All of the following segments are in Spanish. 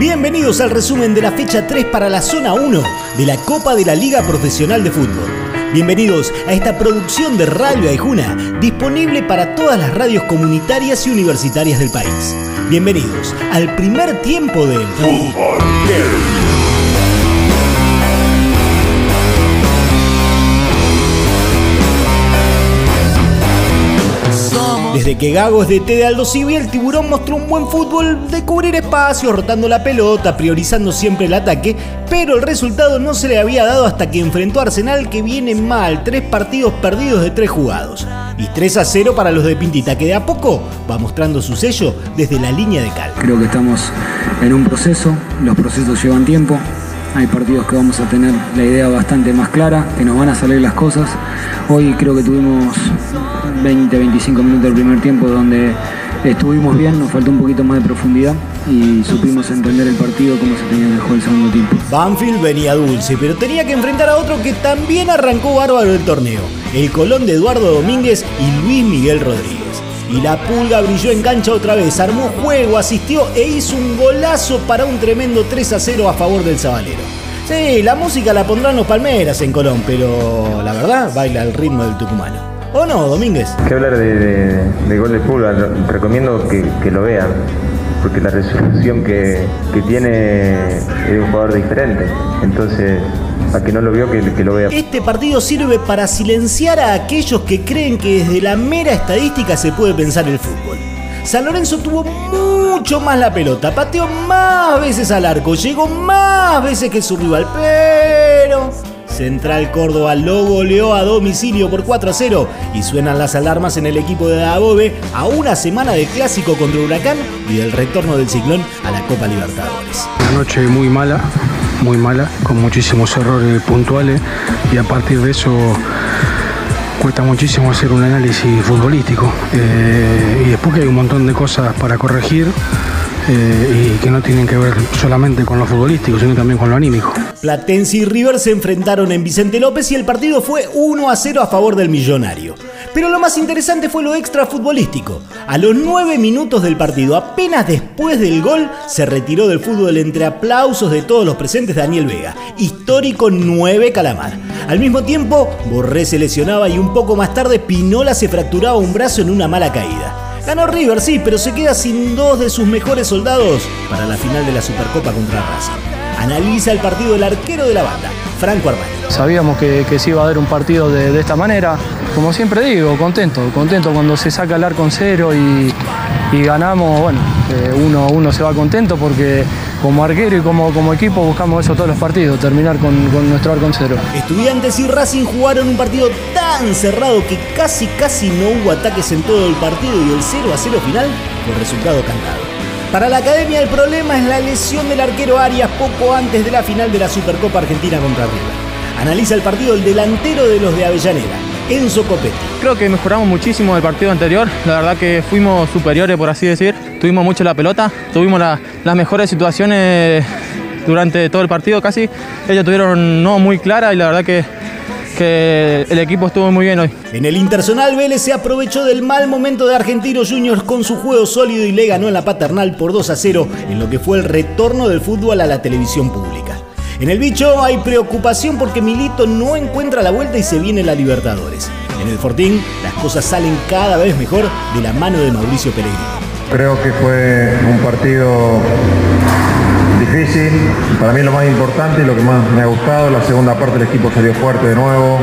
Bienvenidos al resumen de la fecha 3 para la zona 1 de la Copa de la Liga Profesional de Fútbol. Bienvenidos a esta producción de Radio Aijuna, disponible para todas las radios comunitarias y universitarias del país. Bienvenidos al primer tiempo del Fútbol Que Gago es de T de Aldo Civi, el tiburón mostró un buen fútbol de cubrir espacio, rotando la pelota, priorizando siempre el ataque, pero el resultado no se le había dado hasta que enfrentó a Arsenal que viene mal, tres partidos perdidos de tres jugados. Y 3 a 0 para los de Pintita, que de a poco va mostrando su sello desde la línea de cal. Creo que estamos en un proceso, los procesos llevan tiempo, hay partidos que vamos a tener la idea bastante más clara, que nos van a salir las cosas. Hoy creo que tuvimos 20, 25 minutos del primer tiempo donde estuvimos bien, nos faltó un poquito más de profundidad y supimos entender el partido como se tenía mejor el segundo tiempo. Banfield venía dulce, pero tenía que enfrentar a otro que también arrancó bárbaro el torneo, el Colón de Eduardo Domínguez y Luis Miguel Rodríguez. Y la pulga brilló en cancha otra vez, armó juego, asistió e hizo un golazo para un tremendo 3 a 0 a favor del Sabalero. Sí, la música la pondrán los Palmeras en Colón, pero la verdad baila al ritmo del tucumano. ¿O no, Domínguez? Que hablar de, gol de Pulga, recomiendo que, lo vean, porque la resolución que, tiene es un jugador diferente. Entonces, a que no lo vio, que, que, lo vea. Este partido sirve para silenciar a aquellos que creen que desde la mera estadística se puede pensar el fútbol. San Lorenzo tuvo mucho más la pelota, pateó más veces al arco, llegó más veces que su rival, pero Central Córdoba lo goleó a domicilio por 4 a 0 y suenan las alarmas en el equipo de Dabobe a una semana de clásico contra Huracán y del retorno del ciclón a la Copa Libertadores. Una noche muy mala, muy mala, con muchísimos errores puntuales y a partir de eso cuesta muchísimo hacer un análisis futbolístico. Eh, y después que hay un montón de cosas para corregir. Eh, y que no tienen que ver solamente con lo futbolístico, sino también con lo anímico. Platense y River se enfrentaron en Vicente López y el partido fue 1 a 0 a favor del millonario. Pero lo más interesante fue lo extra futbolístico. A los 9 minutos del partido, apenas después del gol, se retiró del fútbol entre aplausos de todos los presentes Daniel Vega, histórico 9 Calamar. Al mismo tiempo, Borré se lesionaba y un poco más tarde Pinola se fracturaba un brazo en una mala caída. Ganó River, sí, pero se queda sin dos de sus mejores soldados para la final de la Supercopa contra Racing. Analiza el partido del arquero de la banda, Franco Armani. Sabíamos que, que se iba a dar un partido de, esta manera. Como siempre digo, contento, contento cuando se saca el arco en cero y, ganamos, bueno, eh, uno, uno se va contento porque como arquero y como, como equipo buscamos eso todos los partidos, terminar con, nuestro arco en cero. Estudiantes y Racing jugaron un partido tan cerrado que casi casi no hubo ataques en todo el partido y el 0 a 0 final fue resultado cantado. Para la academia el problema es la lesión del arquero Arias poco antes de la final de la Supercopa Argentina contra River. Analiza el partido el delantero de los de Avellaneda, Enzo Copetti. Creo que mejoramos muchísimo del partido anterior, la verdad que fuimos superiores por así decir, tuvimos mucho la pelota, tuvimos las mejores situaciones durante todo el partido casi, ellos tuvieron no muy clara y la verdad que que el equipo estuvo muy bien hoy. En el Internacional Vélez se aprovechó del mal momento de Argentinos Juniors con su juego sólido y le ganó en la paternal por 2 a 0 en lo que fue el retorno del fútbol a la televisión pública. En el bicho hay preocupación porque Milito no encuentra la vuelta y se viene la Libertadores. En el Fortín las cosas salen cada vez mejor de la mano de Mauricio Pellegrino. Creo que fue un partido difícil. Para mí lo más importante y lo que más me ha gustado, la segunda parte del equipo salió fuerte de nuevo,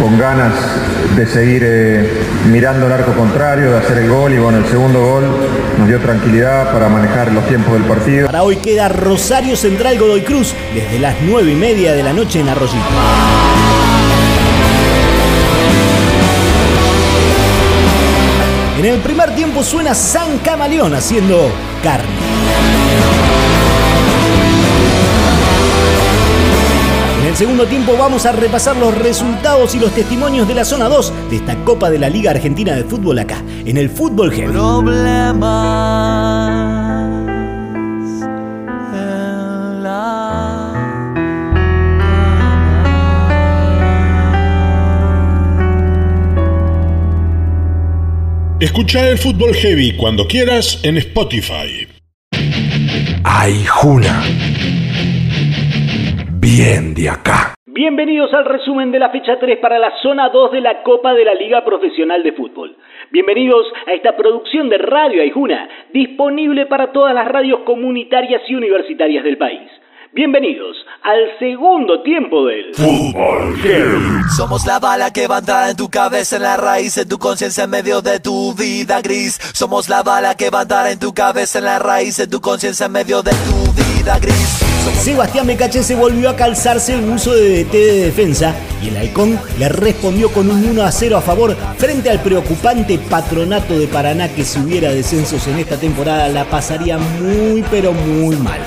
con ganas de seguir eh, mirando el arco contrario, de hacer el gol y bueno, el segundo gol nos dio tranquilidad para manejar los tiempos del partido. Para hoy queda Rosario Central Godoy Cruz desde las 9 y media de la noche en Arroyito. En el primer tiempo suena San Camaleón haciendo carne. El segundo tiempo vamos a repasar los resultados y los testimonios de la zona 2 de esta Copa de la Liga Argentina de Fútbol acá, en el Fútbol Heavy. Escucha el Fútbol Heavy cuando quieras en Spotify. Aijuna. Bien de acá. Bienvenidos al resumen de la fecha 3 para la zona 2 de la Copa de la Liga Profesional de Fútbol. Bienvenidos a esta producción de Radio Aijuna, disponible para todas las radios comunitarias y universitarias del país. Bienvenidos al segundo tiempo del Fútbol Somos la bala que va a entrar en tu cabeza, en la raíz de tu conciencia, en medio de tu vida gris. Somos la bala que va a entrar en tu cabeza, en la raíz de tu conciencia, en medio de tu vida gris. Sebastián se volvió a calzarse el uso de DT de defensa y el Halcón le respondió con un 1 a 0 a favor frente al preocupante patronato de Paraná que si hubiera descensos en esta temporada la pasaría muy pero muy mal.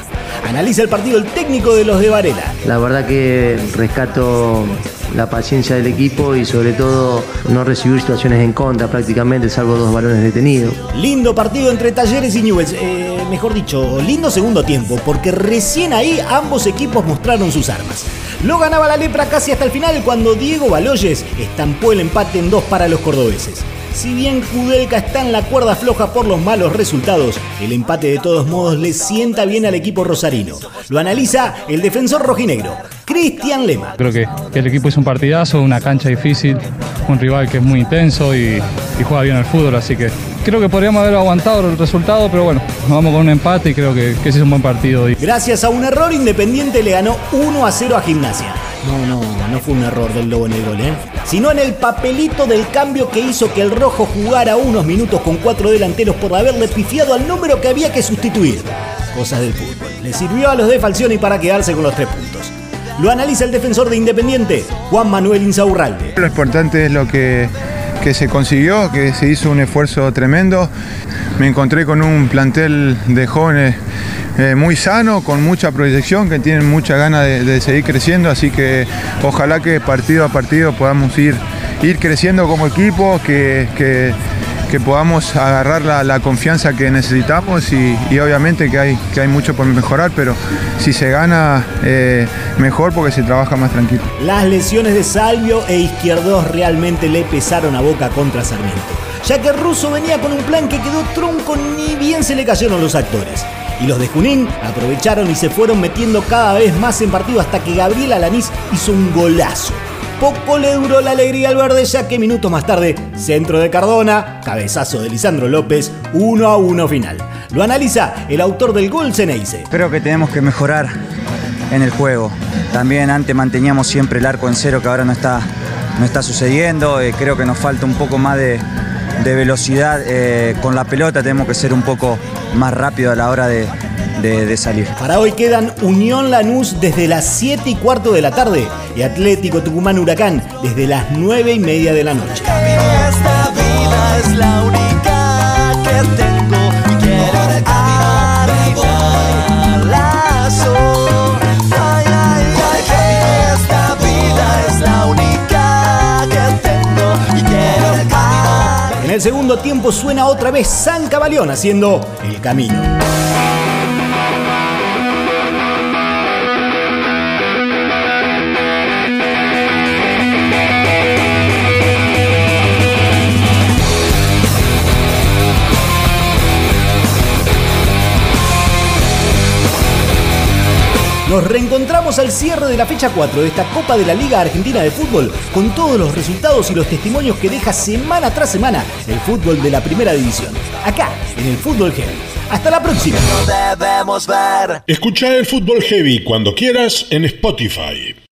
Analiza el partido el técnico de los de Varela. La verdad que rescato la paciencia del equipo y sobre todo no recibir situaciones en contra prácticamente, salvo dos balones detenidos. Lindo partido entre Talleres y Newells. Eh, mejor dicho, lindo segundo tiempo, porque recién ahí ambos equipos mostraron sus armas. Lo ganaba la lepra casi hasta el final cuando Diego Baloyes estampó el empate en dos para los cordobeses. Si bien Kudelka está en la cuerda floja por los malos resultados, el empate de todos modos le sienta bien al equipo rosarino. Lo analiza el defensor rojinegro, Cristian Lema. Creo que, el equipo es un partidazo, una cancha difícil, un rival que es muy intenso y, juega bien al fútbol, así que creo que podríamos haber aguantado el resultado, pero bueno, nos vamos con un empate y creo que, que ese es un buen partido. Gracias a un error, Independiente le ganó 1 a 0 a Gimnasia. No, no, no fue un error del Lobo en el gol, ¿eh? Sino en el papelito del cambio que hizo que el Rojo jugara unos minutos con cuatro delanteros por haberle pifiado al número que había que sustituir. Cosas del fútbol. Le sirvió a los de Falcioni para quedarse con los tres puntos. Lo analiza el defensor de Independiente, Juan Manuel Insaurralde. Lo importante es lo que, que se consiguió, que se hizo un esfuerzo tremendo. Me encontré con un plantel de jóvenes eh, muy sano, con mucha proyección, que tienen mucha ganas de, seguir creciendo, así que ojalá que partido a partido podamos ir, ir creciendo como equipo, que, podamos agarrar la, confianza que necesitamos y, obviamente que hay, que hay mucho por mejorar, pero si se gana eh, mejor porque se trabaja más tranquilo. Las lesiones de Salvio e Izquierdos realmente le pesaron a boca contra Sarmiento, ya que Russo venía con un plan que quedó trunco ni bien se le cayeron los actores. Y los de Junín aprovecharon y se fueron metiendo cada vez más en partido hasta que Gabriel Alanís hizo un golazo. Poco le duró la alegría al verde ya que minutos más tarde, centro de Cardona, cabezazo de Lisandro López, 1 a 1 final. Lo analiza el autor del gol Ceneice. Creo que tenemos que mejorar en el juego. También antes manteníamos siempre el arco en cero que ahora no está, no está sucediendo. Eh, creo que nos falta un poco más de, de velocidad eh, con la pelota, tenemos que ser un poco más rápido a la hora de, salir. Para hoy quedan Unión Lanús desde las 7 y cuarto de la tarde y Atlético Tucumán Huracán desde las 9 y media de la noche. En el segundo tiempo suena otra vez San Cabaleón haciendo el camino. Nos reencontramos al cierre de la fecha 4 de esta Copa de la Liga Argentina de Fútbol con todos los resultados y los testimonios que deja semana tras semana el fútbol de la primera división. Acá, en el Fútbol Heavy. Hasta la próxima. Escucha el Fútbol Heavy cuando quieras en Spotify.